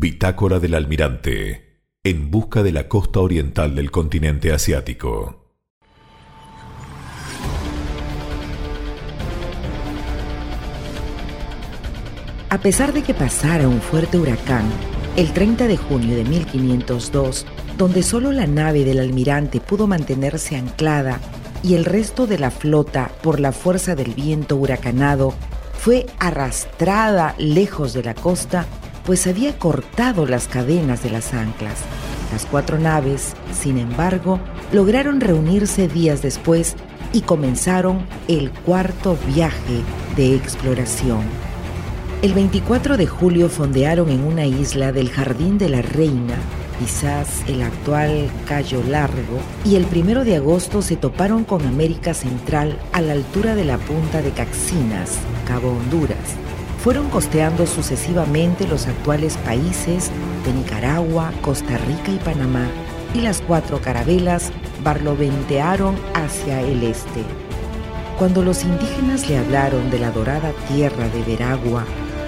Bitácora del Almirante, en busca de la costa oriental del continente asiático. A pesar de que pasara un fuerte huracán, el 30 de junio de 1502, donde solo la nave del almirante pudo mantenerse anclada y el resto de la flota, por la fuerza del viento huracanado, fue arrastrada lejos de la costa, pues había cortado las cadenas de las anclas. Las cuatro naves, sin embargo, lograron reunirse días después y comenzaron el cuarto viaje de exploración. El 24 de julio fondearon en una isla del Jardín de la Reina, quizás el actual Cayo Largo, y el 1 de agosto se toparon con América Central a la altura de la punta de Caxinas, Cabo Honduras. Fueron costeando sucesivamente los actuales países de Nicaragua, Costa Rica y Panamá, y las cuatro carabelas barloventearon hacia el este. Cuando los indígenas le hablaron de la dorada tierra de Veragua,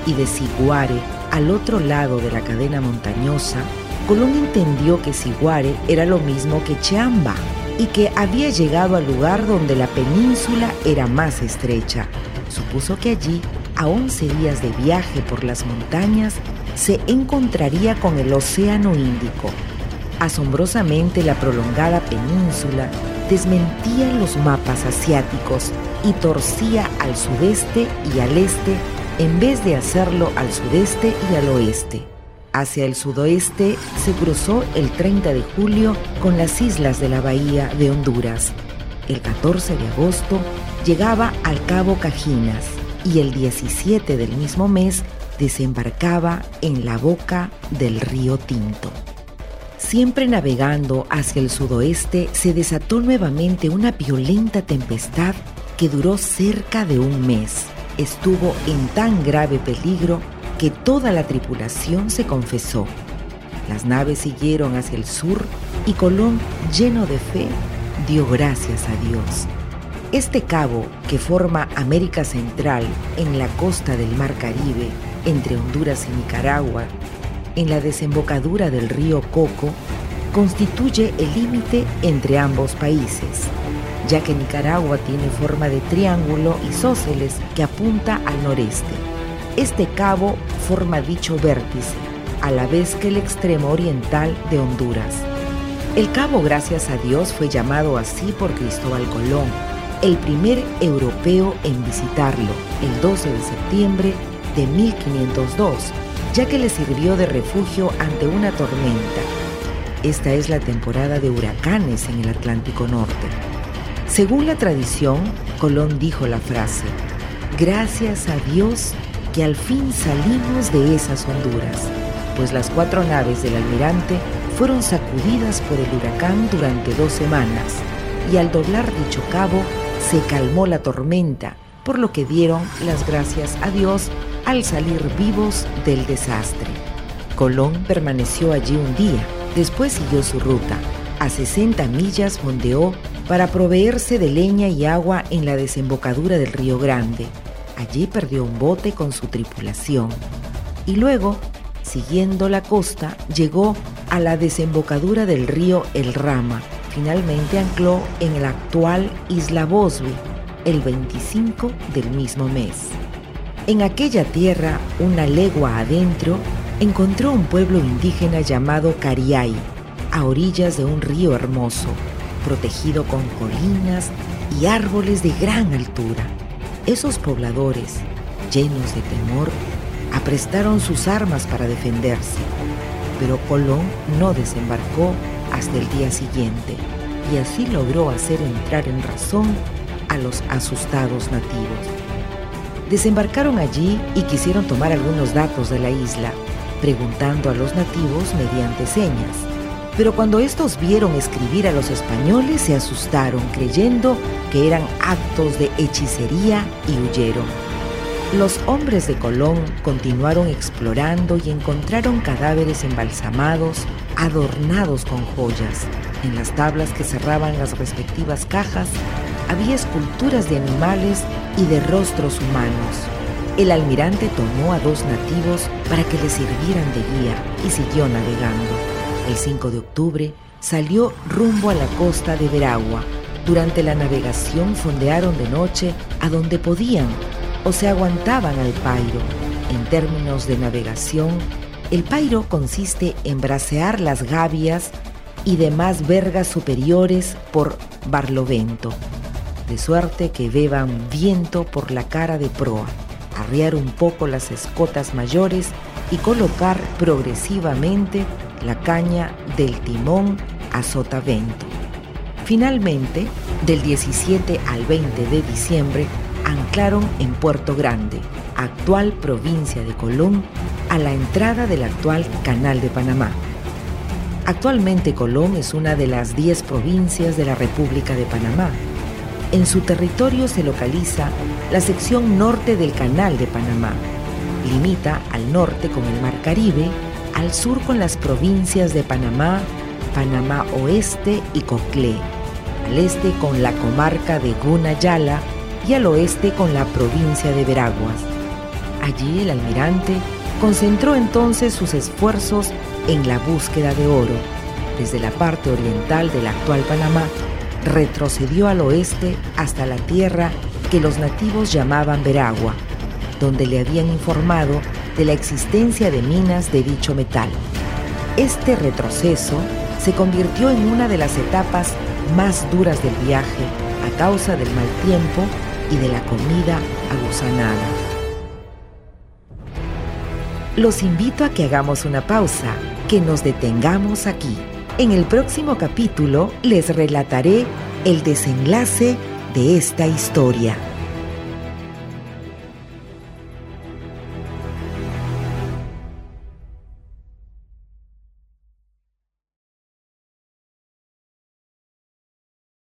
y de Siguare al otro lado de la cadena montañosa, Colón entendió que Siguare era lo mismo que Cheamba y que había llegado al lugar donde la península era más estrecha. Supuso que allí, a 11 días de viaje por las montañas, se encontraría con el Océano Índico. Asombrosamente la prolongada península desmentía los mapas asiáticos y torcía al sudeste y al este en vez de hacerlo al sudeste y al oeste. Hacia el sudoeste se cruzó el 30 de julio con las islas de la bahía de Honduras. El 14 de agosto llegaba al Cabo Cajinas y el 17 del mismo mes desembarcaba en la boca del río Tinto. Siempre navegando hacia el sudoeste se desató nuevamente una violenta tempestad que duró cerca de un mes estuvo en tan grave peligro que toda la tripulación se confesó. Las naves siguieron hacia el sur y Colón, lleno de fe, dio gracias a Dios. Este cabo, que forma América Central en la costa del Mar Caribe, entre Honduras y Nicaragua, en la desembocadura del río Coco, constituye el límite entre ambos países ya que Nicaragua tiene forma de triángulo isósceles que apunta al noreste. Este cabo forma dicho vértice, a la vez que el extremo oriental de Honduras. El cabo, gracias a Dios, fue llamado así por Cristóbal Colón, el primer europeo en visitarlo, el 12 de septiembre de 1502, ya que le sirvió de refugio ante una tormenta. Esta es la temporada de huracanes en el Atlántico Norte. Según la tradición, Colón dijo la frase, gracias a Dios que al fin salimos de esas Honduras, pues las cuatro naves del almirante fueron sacudidas por el huracán durante dos semanas y al doblar dicho cabo se calmó la tormenta, por lo que dieron las gracias a Dios al salir vivos del desastre. Colón permaneció allí un día, después siguió su ruta. A 60 millas fondeó para proveerse de leña y agua en la desembocadura del río Grande. Allí perdió un bote con su tripulación y luego, siguiendo la costa, llegó a la desembocadura del río El Rama. Finalmente ancló en la actual Isla Bosby el 25 del mismo mes. En aquella tierra, una legua adentro, encontró un pueblo indígena llamado Cariay, a orillas de un río hermoso protegido con colinas y árboles de gran altura. Esos pobladores, llenos de temor, aprestaron sus armas para defenderse, pero Colón no desembarcó hasta el día siguiente y así logró hacer entrar en razón a los asustados nativos. Desembarcaron allí y quisieron tomar algunos datos de la isla, preguntando a los nativos mediante señas. Pero cuando estos vieron escribir a los españoles se asustaron creyendo que eran actos de hechicería y huyeron. Los hombres de Colón continuaron explorando y encontraron cadáveres embalsamados, adornados con joyas. En las tablas que cerraban las respectivas cajas había esculturas de animales y de rostros humanos. el almirante tomó a dos nativos para que le sirvieran de guía y siguió navegando. El 5 de octubre salió rumbo a la costa de Veragua. Durante la navegación fondearon de noche a donde podían o se aguantaban al pairo. En términos de navegación, el pairo consiste en bracear las gavias y demás vergas superiores por barlovento, de suerte que beban viento por la cara de proa, arriar un poco las escotas mayores y colocar progresivamente la caña del timón a sotavento. Finalmente, del 17 al 20 de diciembre, anclaron en Puerto Grande, actual provincia de Colón, a la entrada del actual Canal de Panamá. Actualmente Colón es una de las 10 provincias de la República de Panamá. En su territorio se localiza la sección norte del Canal de Panamá. Limita al norte con el Mar Caribe, al sur con las provincias de Panamá, Panamá Oeste y Coclé, al este con la comarca de Gunayala y al oeste con la provincia de Veraguas. Allí el almirante concentró entonces sus esfuerzos en la búsqueda de oro. Desde la parte oriental del actual Panamá, retrocedió al oeste hasta la tierra que los nativos llamaban Veragua, donde le habían informado de la existencia de minas de dicho metal. Este retroceso se convirtió en una de las etapas más duras del viaje a causa del mal tiempo y de la comida agusanada. Los invito a que hagamos una pausa, que nos detengamos aquí. En el próximo capítulo les relataré el desenlace de esta historia.